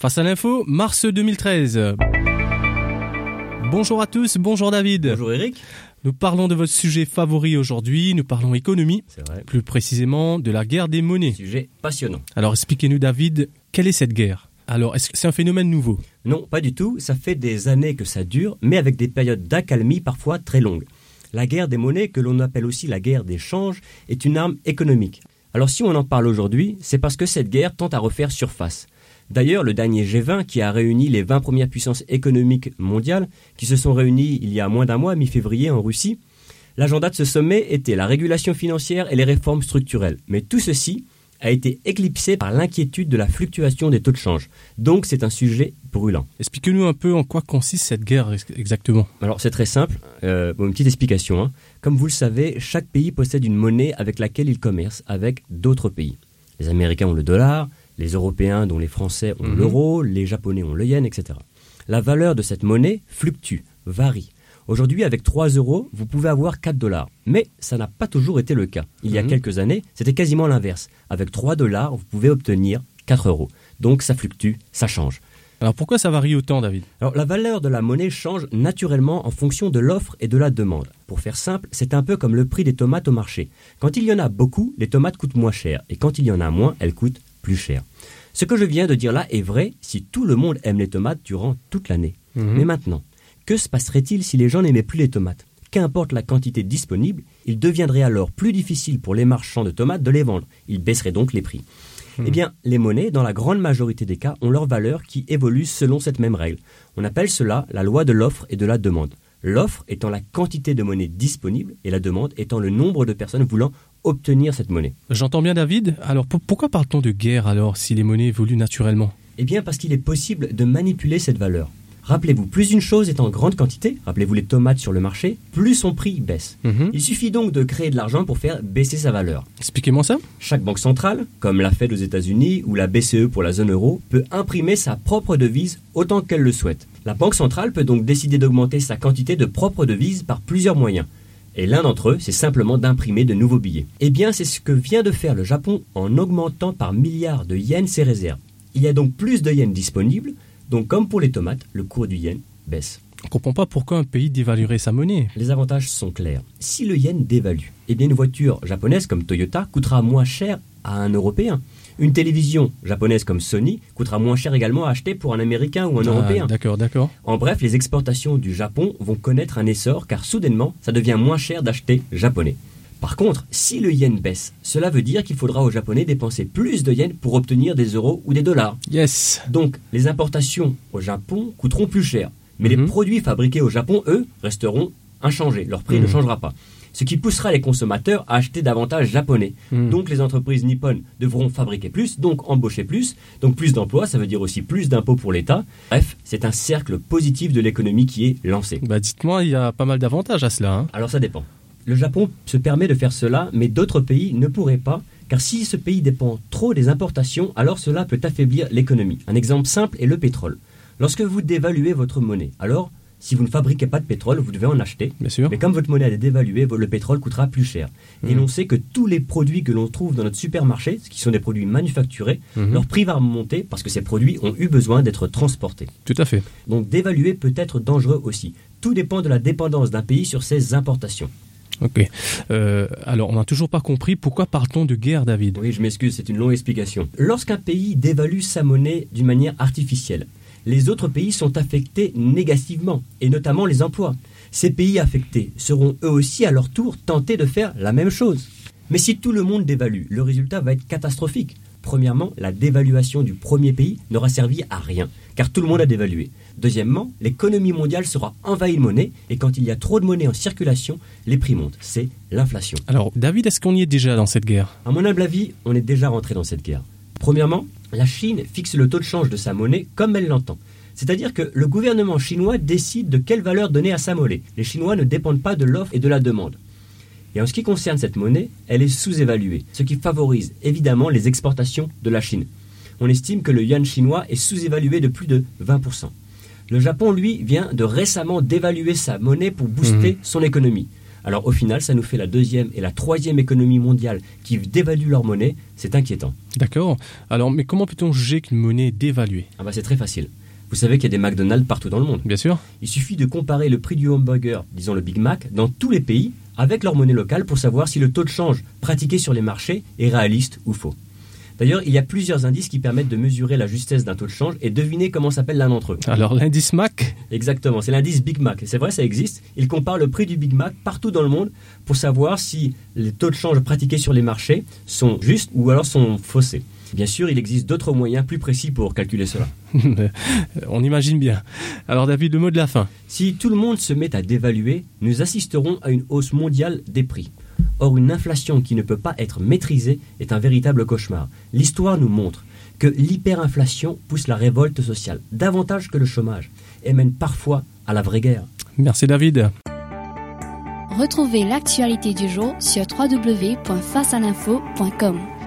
Face à l'info, mars 2013. Bonjour à tous, bonjour David. Bonjour Eric. Nous parlons de votre sujet favori aujourd'hui, nous parlons économie, C'est vrai. plus précisément de la guerre des monnaies. Sujet passionnant. Alors expliquez-nous David, quelle est cette guerre? Alors est-ce que c'est un phénomène nouveau? Non, pas du tout. Ça fait des années que ça dure, mais avec des périodes d'accalmie parfois très longues. La guerre des monnaies, que l'on appelle aussi la guerre des changes, est une arme économique. Alors si on en parle aujourd'hui, c'est parce que cette guerre tente à refaire surface. D'ailleurs, le dernier G20, qui a réuni les 20 premières puissances économiques mondiales, qui se sont réunies il y a moins d'un mois, mi-février, en Russie, l'agenda de ce sommet était la régulation financière et les réformes structurelles. Mais tout ceci a été éclipsé par l'inquiétude de la fluctuation des taux de change. Donc c'est un sujet brûlant. Expliquez-nous un peu en quoi consiste cette guerre ex- exactement. Alors c'est très simple, Euh, bon, une petite explication. hein. Comme vous le savez, chaque pays possède une monnaie avec laquelle il commerce avec d'autres pays. Les Américains ont le dollar, les Européens dont les Français ont Mhm. l'euro, les Japonais ont le yen, etc. La valeur de cette monnaie fluctue, varie. Aujourd'hui, avec 3 euros, vous pouvez avoir 4 dollars. Mais ça n'a pas toujours été le cas. Il y a Mhm. quelques années, c'était quasiment l'inverse. Avec 3 dollars, vous pouvez obtenir 4 euros. Donc ça fluctue, ça change. Alors pourquoi ça varie autant David? Alors la valeur de la monnaie change naturellement en fonction de l'offre et de la demande. Pour faire simple, c'est un peu comme le prix des tomates au marché. Quand il y en a beaucoup, les tomates coûtent moins cher, et quand il y en a moins, elles coûtent plus cher. Ce que je viens de dire là est vrai si tout le monde aime les tomates durant toute l'année. Mhm. Mais maintenant, que se passerait-il si les gens n'aimaient plus les tomates? Qu'importe la quantité disponible, il deviendrait alors plus difficile pour les marchands de tomates de les vendre. Ils baisseraient donc les prix. Eh bien, les monnaies, dans la grande majorité des cas, ont leur valeur qui évolue selon cette même règle. On appelle cela la loi de l'offre et de la demande. L'offre étant la quantité de monnaie disponible et la demande étant le nombre de personnes voulant obtenir cette monnaie. J'entends bien David, alors pour- pourquoi parle-t-on de guerre alors si les monnaies évoluent naturellement? Eh bien, parce qu'il est possible de manipuler cette valeur. Rappelez-vous, plus une chose est en grande quantité, rappelez-vous les tomates sur le marché, plus son prix baisse. Mhm. Il suffit donc de créer de l'argent pour faire baisser sa valeur. Expliquez-moi ça Chaque banque centrale, comme la Fed aux États-Unis ou la BCE pour la zone euro, peut imprimer sa propre devise autant qu'elle le souhaite. La banque centrale peut donc décider d'augmenter sa quantité de propres devises par plusieurs moyens. Et l'un d'entre eux, c'est simplement d'imprimer de nouveaux billets. Eh bien, c'est ce que vient de faire le Japon en augmentant par milliards de yens ses réserves. Il y a donc plus de yens disponibles, donc comme pour les tomates, le cours du yen baisse. On comprend pas pourquoi un pays dévaluerait sa monnaie. Les avantages sont clairs. Si le yen dévalue, eh bien une voiture japonaise comme Toyota coûtera moins cher à un Européen. Une télévision japonaise comme Sony coûtera moins cher également à acheter pour un Américain ou un Ah, Européen. D'accord, d'accord. En bref, les exportations du Japon vont connaître un essor car soudainement, ça devient moins cher d'acheter japonais. Par contre, si le yen baisse, cela veut dire qu'il faudra aux Japonais dépenser plus de yens pour obtenir des euros ou des dollars. Yes Donc, les importations au Japon coûteront plus cher. Mais Mhm. les produits fabriqués au Japon, eux, resteront inchangés. Leur prix Mhm. ne changera pas. Ce qui poussera les consommateurs à acheter davantage japonais. Mhm. Donc, les entreprises nippones devront fabriquer plus, donc embaucher plus. Donc, plus d'emplois, ça veut dire aussi plus d'impôts pour l'État. Bref, c'est un cercle positif de l'économie qui est lancé. Bah dites-moi, il y a pas mal d'avantages à cela. hein. Alors ça dépend. Le Japon se permet de faire cela, mais d'autres pays ne pourraient pas, car si ce pays dépend trop des importations, alors cela peut affaiblir l'économie. Un exemple simple est le pétrole. Lorsque vous dévaluez votre monnaie, alors si vous ne fabriquez pas de pétrole, vous devez en acheter. Bien sûr. Mais comme votre monnaie est dévaluée, le pétrole coûtera plus cher. Et Mhm. l'on sait que tous les produits que l'on trouve dans notre supermarché, qui sont des produits manufacturés, Mhm. leur prix va remonter parce que ces produits ont eu besoin d'être transportés. Tout à fait. Donc dévaluer peut être dangereux aussi. Tout dépend de la dépendance d'un pays sur ses importations. Ok. Euh, alors, on n'a toujours pas compris pourquoi parle-t-on de guerre, David? Oui, je m'excuse, c'est une longue explication. Lorsqu'un pays dévalue sa monnaie d'une manière artificielle, les autres pays sont affectés négativement, et notamment les emplois. Ces pays affectés seront eux aussi à leur tour tentés de faire la même chose. Mais si tout le monde dévalue, le résultat va être catastrophique. Premièrement, la dévaluation du premier pays n'aura servi à rien, car tout le monde a dévalué. Deuxièmement, l'économie mondiale sera envahie de monnaie, et quand il y a trop de monnaie en circulation, les prix montent. C'est l'inflation. Alors, David, est-ce qu'on y est déjà dans cette guerre? À mon humble avis, on est déjà rentré dans cette guerre. Premièrement, la Chine fixe le taux de change de sa monnaie comme elle l'entend. C'est-à-dire que le gouvernement chinois décide de quelle valeur donner à sa monnaie. Les Chinois ne dépendent pas de l'offre et de la demande. Et en ce qui concerne cette monnaie, elle est sous-évaluée, ce qui favorise évidemment les exportations de la Chine. On estime que le yuan chinois est sous-évalué de plus de 20%. Le Japon, lui, vient de récemment dévaluer sa monnaie pour booster son économie. Alors au final, ça nous fait la deuxième et la troisième économie mondiale qui dévaluent leur monnaie. C'est inquiétant. D'accord. Alors, mais comment peut-on juger qu'une monnaie est dévaluée? Ah bah c'est très facile. Vous savez qu'il y a des McDonald's partout dans le monde. Bien sûr. Il suffit de comparer le prix du hamburger, disons le Big Mac, dans tous les pays avec leur monnaie locale pour savoir si le taux de change pratiqué sur les marchés est réaliste ou faux. D'ailleurs, il y a plusieurs indices qui permettent de mesurer la justesse d'un taux de change et deviner comment s'appelle l'un d'entre eux. Alors, l'indice Mac Exactement, c'est l'indice Big Mac. C'est vrai, ça existe. Il compare le prix du Big Mac partout dans le monde pour savoir si les taux de change pratiqués sur les marchés sont justes ou alors sont faussés. Bien sûr, il existe d'autres moyens plus précis pour calculer cela. On imagine bien. Alors David, le mot de la fin. Si tout le monde se met à dévaluer, nous assisterons à une hausse mondiale des prix. Or, une inflation qui ne peut pas être maîtrisée est un véritable cauchemar. L'histoire nous montre que l'hyperinflation pousse la révolte sociale davantage que le chômage et mène parfois à la vraie guerre. Merci David. Retrouvez l'actualité du jour sur www.facealinfo.com.